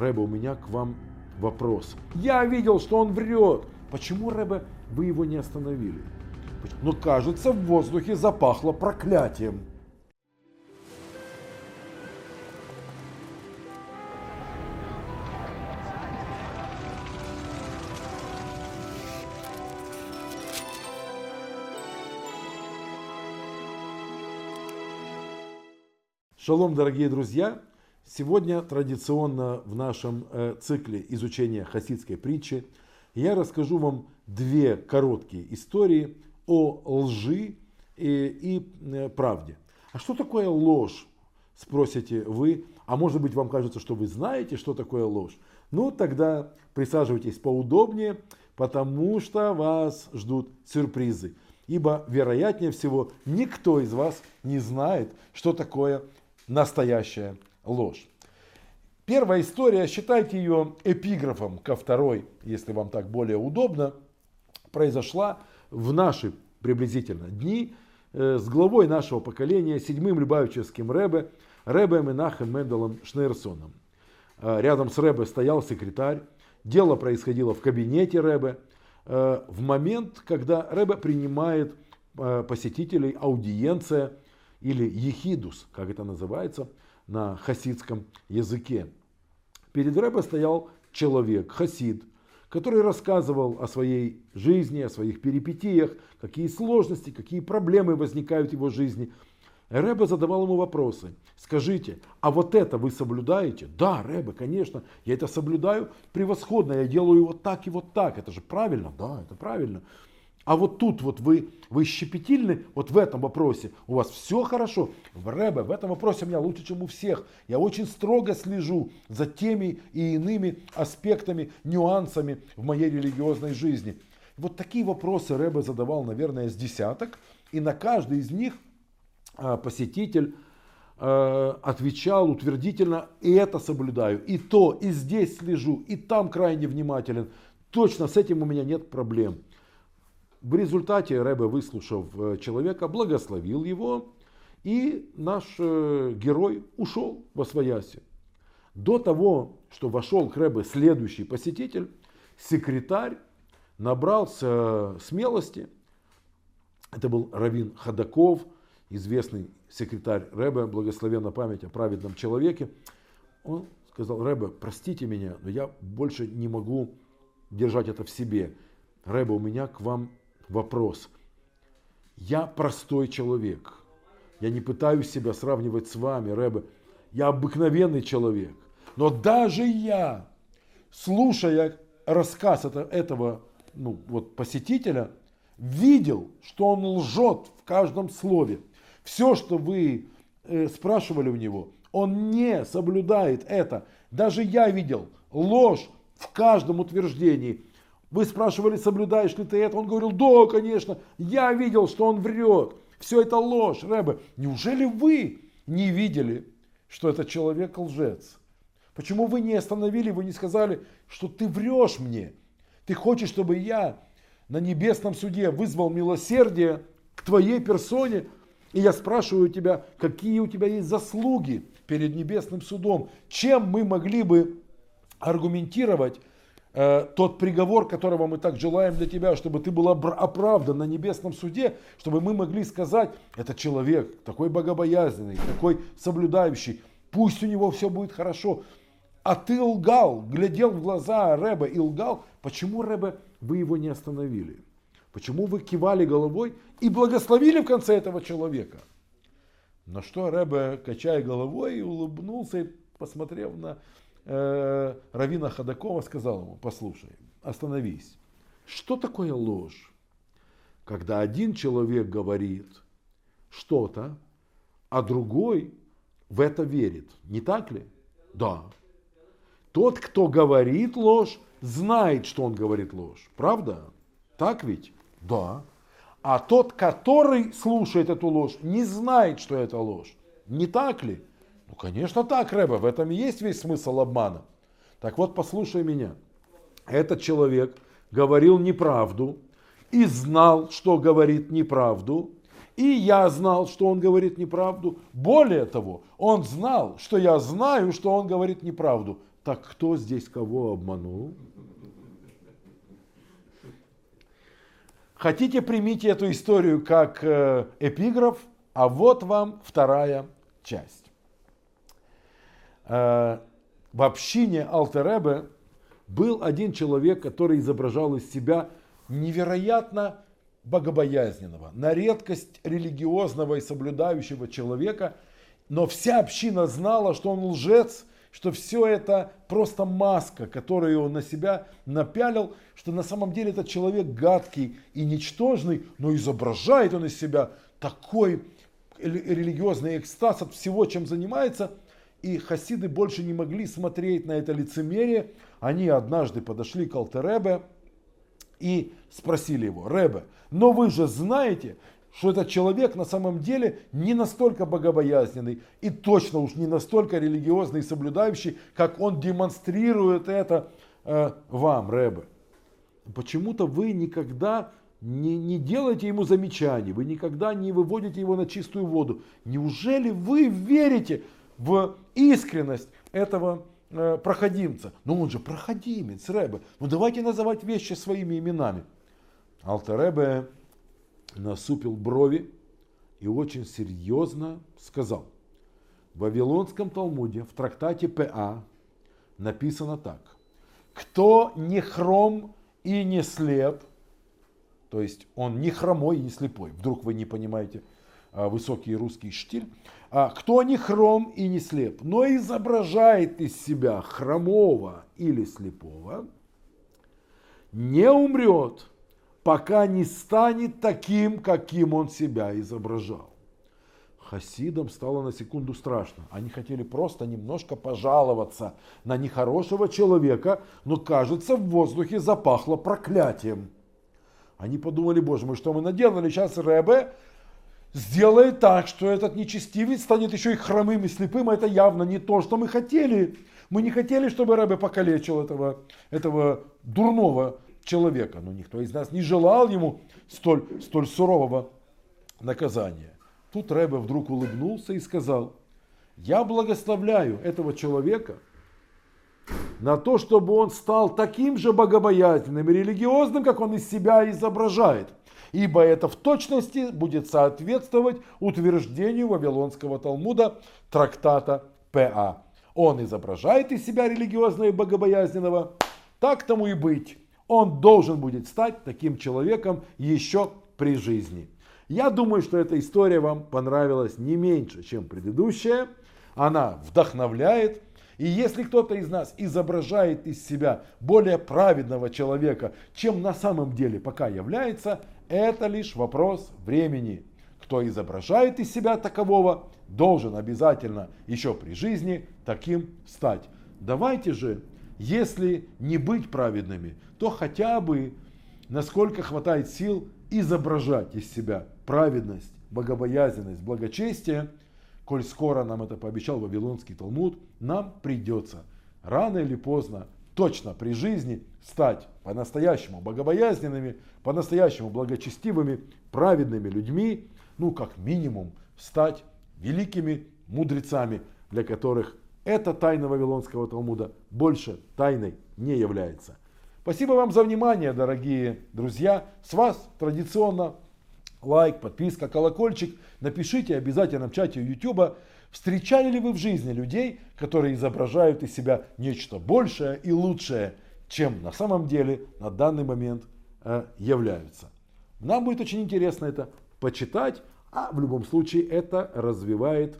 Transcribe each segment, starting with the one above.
Рэбе, у меня к вам вопрос. Я видел, что он врет. Почему, Рэбе, вы его не остановили? Но кажется, в воздухе запахло проклятием. Шалом, дорогие друзья! Сегодня традиционно в нашем э, цикле изучения хасидской притчи я расскажу вам две короткие истории о лжи и, и э, правде. А что такое ложь? Спросите вы. А может быть вам кажется, что вы знаете, что такое ложь? Ну тогда присаживайтесь поудобнее, потому что вас ждут сюрпризы. Ибо, вероятнее всего, никто из вас не знает, что такое настоящая ложь. Первая история, считайте ее эпиграфом ко второй, если вам так более удобно, произошла в наши приблизительно дни э, с главой нашего поколения, седьмым Любавичевским Рэбе, Рэбе Менахем Менделом Шнейрсоном. Э, рядом с Рэбе стоял секретарь. Дело происходило в кабинете Рэбе. Э, в момент, когда Рэбе принимает посетителей аудиенция или ехидус, как это называется – на хасидском языке. Перед Рэбе стоял человек, хасид, который рассказывал о своей жизни, о своих перипетиях, какие сложности, какие проблемы возникают в его жизни. Рэбе задавал ему вопросы. Скажите, а вот это вы соблюдаете? Да, Рэбе, конечно, я это соблюдаю превосходно, я делаю вот так и вот так. Это же правильно? Да, это правильно. А вот тут вот вы, вы щепетильны, вот в этом вопросе у вас все хорошо. В Рэбе, в этом вопросе у меня лучше, чем у всех. Я очень строго слежу за теми и иными аспектами, нюансами в моей религиозной жизни. Вот такие вопросы Рэбе задавал, наверное, с десяток. И на каждый из них а, посетитель а, отвечал утвердительно, и это соблюдаю, и то, и здесь слежу, и там крайне внимателен. Точно с этим у меня нет проблем. В результате Рэбе, выслушав э, человека, благословил его, и наш э, герой ушел во свояси. До того, что вошел к Рэбе следующий посетитель, секретарь набрался смелости. Это был Равин Ходаков, известный секретарь Рэбе, благословенна память о праведном человеке. Он сказал, Рэбе, простите меня, но я больше не могу держать это в себе. Рэбе, у меня к вам вопрос. Я простой человек. Я не пытаюсь себя сравнивать с вами, Рэбе. Я обыкновенный человек. Но даже я, слушая рассказ этого ну, вот, посетителя, видел, что он лжет в каждом слове. Все, что вы э, спрашивали у него, он не соблюдает это. Даже я видел ложь в каждом утверждении. Вы спрашивали, соблюдаешь ли ты это? Он говорил, да, конечно, я видел, что он врет. Все это ложь, Рэбе. Неужели вы не видели, что этот человек лжец? Почему вы не остановили, вы не сказали, что ты врешь мне? Ты хочешь, чтобы я на небесном суде вызвал милосердие к твоей персоне? И я спрашиваю тебя, какие у тебя есть заслуги перед небесным судом? Чем мы могли бы аргументировать Э, тот приговор, которого мы так желаем для тебя, чтобы ты был оправдан на небесном суде, чтобы мы могли сказать, этот человек такой богобоязненный, такой соблюдающий, пусть у него все будет хорошо. А ты лгал, глядел в глаза Рэбе и лгал. Почему, Рэбе, вы его не остановили? Почему вы кивали головой и благословили в конце этого человека? На что Рэбе, качая головой, улыбнулся и посмотрев на э, Равина Ходакова сказал ему, послушай, остановись. Что такое ложь? Когда один человек говорит что-то, а другой в это верит. Не так ли? Да. Тот, кто говорит ложь, знает, что он говорит ложь. Правда? Так ведь? Да. А тот, который слушает эту ложь, не знает, что это ложь. Не так ли? Ну, конечно так, Рэба, в этом и есть весь смысл обмана. Так вот, послушай меня. Этот человек говорил неправду и знал, что говорит неправду, и я знал, что он говорит неправду. Более того, он знал, что я знаю, что он говорит неправду. Так кто здесь кого обманул? Хотите, примите эту историю как э, эпиграф, а вот вам вторая часть. Э, в общине Алтеребе был один человек, который изображал из себя невероятно богобоязненного, на редкость религиозного и соблюдающего человека, но вся община знала, что он лжец, что все это просто маска, которую он на себя напялил, что на самом деле этот человек гадкий и ничтожный, но изображает он из себя такой религиозный экстаз от всего, чем занимается. И хасиды больше не могли смотреть на это лицемерие. Они однажды подошли к Алтеребе и спросили его, Ребе, но вы же знаете, что этот человек на самом деле не настолько богобоязненный и точно уж не настолько религиозный и соблюдающий, как он демонстрирует это э, вам, Рэбе. Почему-то вы никогда не, не делаете ему замечаний, вы никогда не выводите его на чистую воду. Неужели вы верите в искренность этого э, проходимца? Ну он же проходимец, Рэбе. Ну давайте называть вещи своими именами. Алтеребе насупил брови и очень серьезно сказал. В Вавилонском Талмуде в трактате П.А. написано так. Кто не хром и не слеп, то есть он не хромой и не слепой, вдруг вы не понимаете высокий русский штиль, а кто не хром и не слеп, но изображает из себя хромого или слепого, не умрет, пока не станет таким, каким он себя изображал. Хасидам стало на секунду страшно. Они хотели просто немножко пожаловаться на нехорошего человека, но кажется в воздухе запахло проклятием. Они подумали, боже мой, что мы наделали, сейчас Рэбе сделает так, что этот нечестивец станет еще и хромым и слепым, а это явно не то, что мы хотели. Мы не хотели, чтобы Рэбе покалечил этого, этого дурного человека. Но никто из нас не желал ему столь, столь сурового наказания. Тут Рэбе вдруг улыбнулся и сказал, я благословляю этого человека на то, чтобы он стал таким же богобоязненным и религиозным, как он из себя изображает. Ибо это в точности будет соответствовать утверждению Вавилонского Талмуда трактата П.А. Он изображает из себя религиозного и богобоязненного, так тому и быть он должен будет стать таким человеком еще при жизни. Я думаю, что эта история вам понравилась не меньше, чем предыдущая. Она вдохновляет. И если кто-то из нас изображает из себя более праведного человека, чем на самом деле пока является, это лишь вопрос времени. Кто изображает из себя такового, должен обязательно еще при жизни таким стать. Давайте же если не быть праведными, то хотя бы, насколько хватает сил, изображать из себя праведность, богобоязненность, благочестие, коль скоро нам это пообещал Вавилонский Талмуд, нам придется рано или поздно, точно при жизни, стать по-настоящему богобоязненными, по-настоящему благочестивыми, праведными людьми, ну, как минимум, стать великими мудрецами, для которых эта тайна Вавилонского Талмуда больше тайной не является. Спасибо вам за внимание, дорогие друзья. С вас традиционно лайк, подписка, колокольчик. Напишите обязательно в чате YouTube, встречали ли вы в жизни людей, которые изображают из себя нечто большее и лучшее, чем на самом деле на данный момент э, являются. Нам будет очень интересно это почитать, а в любом случае это развивает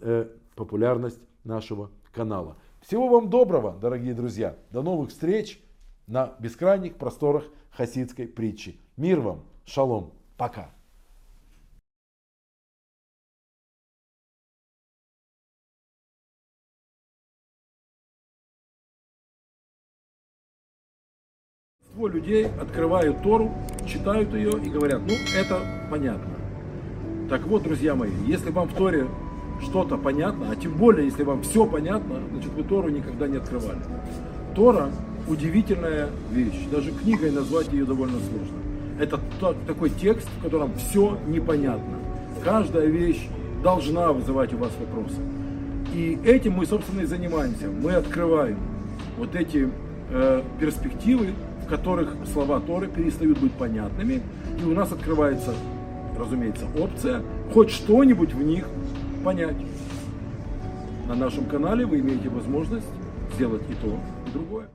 э, популярность нашего канала. Всего вам доброго, дорогие друзья. До новых встреч на бескрайних просторах хасидской притчи. Мир вам, шалом, пока. Большинство людей открывают Тору, читают ее и говорят, ну это понятно. Так вот, друзья мои, если вам в Торе что-то понятно, а тем более, если вам все понятно, значит вы Тору никогда не открывали. Тора удивительная вещь, даже книгой назвать ее довольно сложно. Это такой текст, в котором все непонятно. Каждая вещь должна вызывать у вас вопросы. И этим мы, собственно, и занимаемся. Мы открываем вот эти э, перспективы, которых слова Торы перестают быть понятными, и у нас открывается, разумеется, опция хоть что-нибудь в них понять. На нашем канале вы имеете возможность сделать и то, и другое.